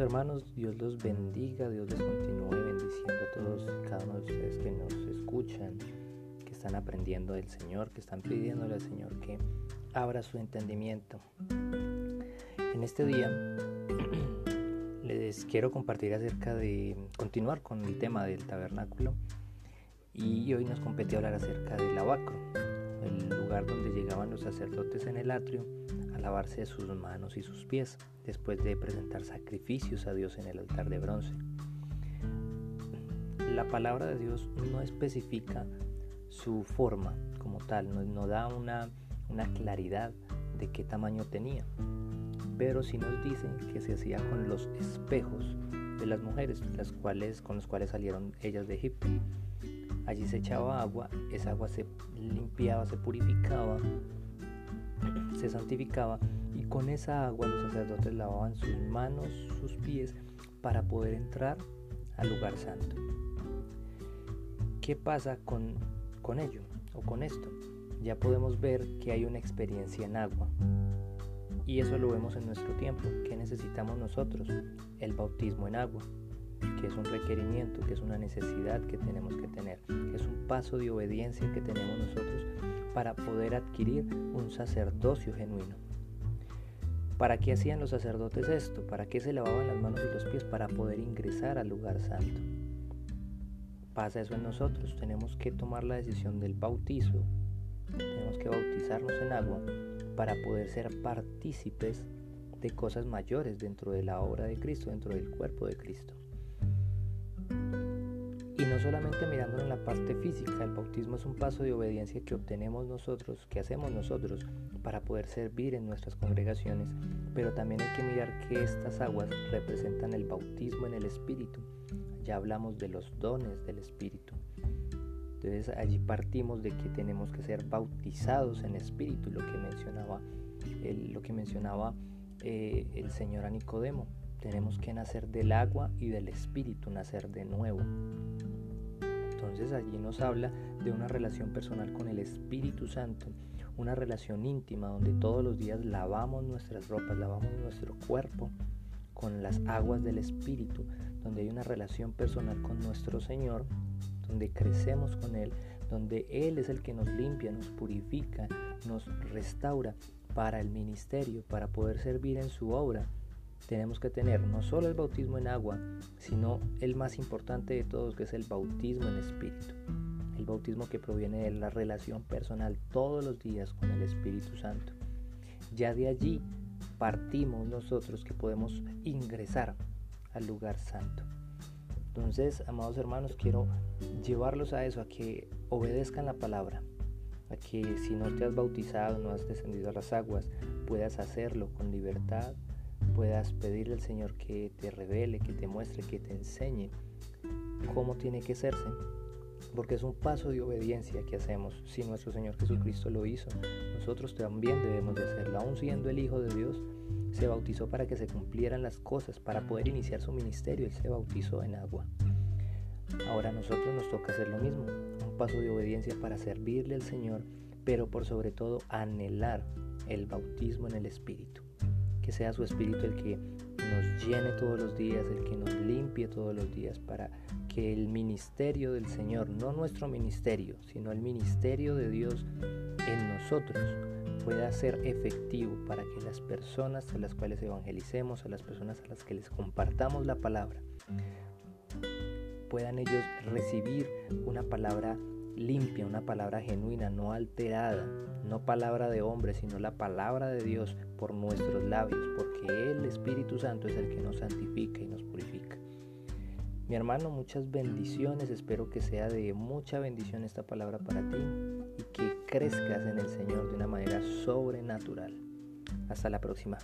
hermanos, Dios los bendiga, Dios les continúe bendiciendo a todos cada uno de ustedes que nos escuchan, que están aprendiendo del Señor, que están pidiéndole al Señor que abra su entendimiento. En este día les quiero compartir acerca de continuar con el tema del tabernáculo y hoy nos compete hablar acerca del lavacro, el lugar donde llegaban los sacerdotes en el atrio lavarse sus manos y sus pies después de presentar sacrificios a Dios en el altar de bronce. La palabra de Dios no especifica su forma como tal, no, da una, claridad de qué tamaño tenía, pero sí nos dice que se hacía con los espejos de las mujeres, las cuales, con los cuales salieron ellas de Egipto. Allí se echaba agua, esa agua se limpiaba, se purificaba, se santificaba y con esa agua los sacerdotes lavaban sus manos, sus pies para poder entrar al lugar santo. ¿Qué pasa con, con ello o con esto? Ya podemos ver que hay una experiencia en agua. Y eso lo vemos en nuestro tiempo. ¿Qué necesitamos nosotros? El bautismo en agua, que es un requerimiento, que es una necesidad que tenemos que tener. Es un paso de obediencia que tenemos nosotros para poder adquirir un sacerdocio genuino. ¿Para qué hacían los sacerdotes esto? ¿Para qué se lavaban las manos y los pies? Para poder ingresar al lugar santo. Pasa eso en nosotros. Tenemos que tomar la decisión del bautizo. Tenemos que bautizarnos en agua para poder ser partícipes de cosas mayores dentro de la obra de Cristo, dentro del cuerpo de Cristo. Y no solamente mirándolo en la parte física, el bautismo es un paso de obediencia que obtenemos nosotros, que hacemos nosotros para poder servir en nuestras congregaciones, pero también hay que mirar que estas aguas representan el bautismo en el Espíritu. Ya hablamos de los dones del Espíritu. Entonces allí partimos de que tenemos que ser bautizados en Espíritu, lo que mencionaba el, lo que mencionaba eh, el Señor a Nicodemo. Tenemos que nacer del agua y del Espíritu, nacer de nuevo. Entonces allí nos habla de una relación personal con el Espíritu Santo, una relación íntima donde todos los días lavamos nuestras ropas, lavamos nuestro cuerpo con las aguas del Espíritu, donde hay una relación personal con nuestro Señor, donde crecemos con Él, donde Él es el que nos limpia, nos purifica, nos restaura para el ministerio, para poder servir en su obra tenemos que tener no solo el bautismo en agua, sino el más importante de todos, que es el bautismo en espíritu. El bautismo que proviene de la relación personal todos los días con el Espíritu Santo. Ya de allí partimos nosotros que podemos ingresar al lugar santo. Entonces, amados hermanos, quiero llevarlos a eso, a que obedezcan la palabra, a que si no te has bautizado, no has descendido a las aguas, puedas hacerlo con libertad, puedas pedirle al Señor que te revele, que te muestre, que te enseñe cómo tiene que serse. Porque es un paso de obediencia que hacemos. Si nuestro Señor Jesucristo lo hizo, nosotros también debemos de hacerlo. Aún siendo el Hijo de Dios, se bautizó para que se cumplieran las cosas, para poder iniciar su ministerio. Él se bautizó en agua. Ahora a nosotros nos toca hacer lo mismo. Un paso de obediencia para servirle al Señor, pero por sobre todo anhelar el bautismo en el Espíritu que sea su espíritu el que nos llene todos los días, el que nos limpie todos los días para que el ministerio del Señor, no nuestro ministerio, sino el ministerio de Dios en nosotros pueda ser efectivo para que las personas a las cuales evangelicemos, a las personas a las que les compartamos la palabra, puedan ellos recibir una palabra limpia, una palabra genuina, no alterada, no palabra de hombre, sino la palabra de Dios por nuestros labios, porque el Espíritu Santo es el que nos santifica y nos purifica. Mi hermano, muchas bendiciones, espero que sea de mucha bendición esta palabra para ti y que crezcas en el Señor de una manera sobrenatural. Hasta la próxima.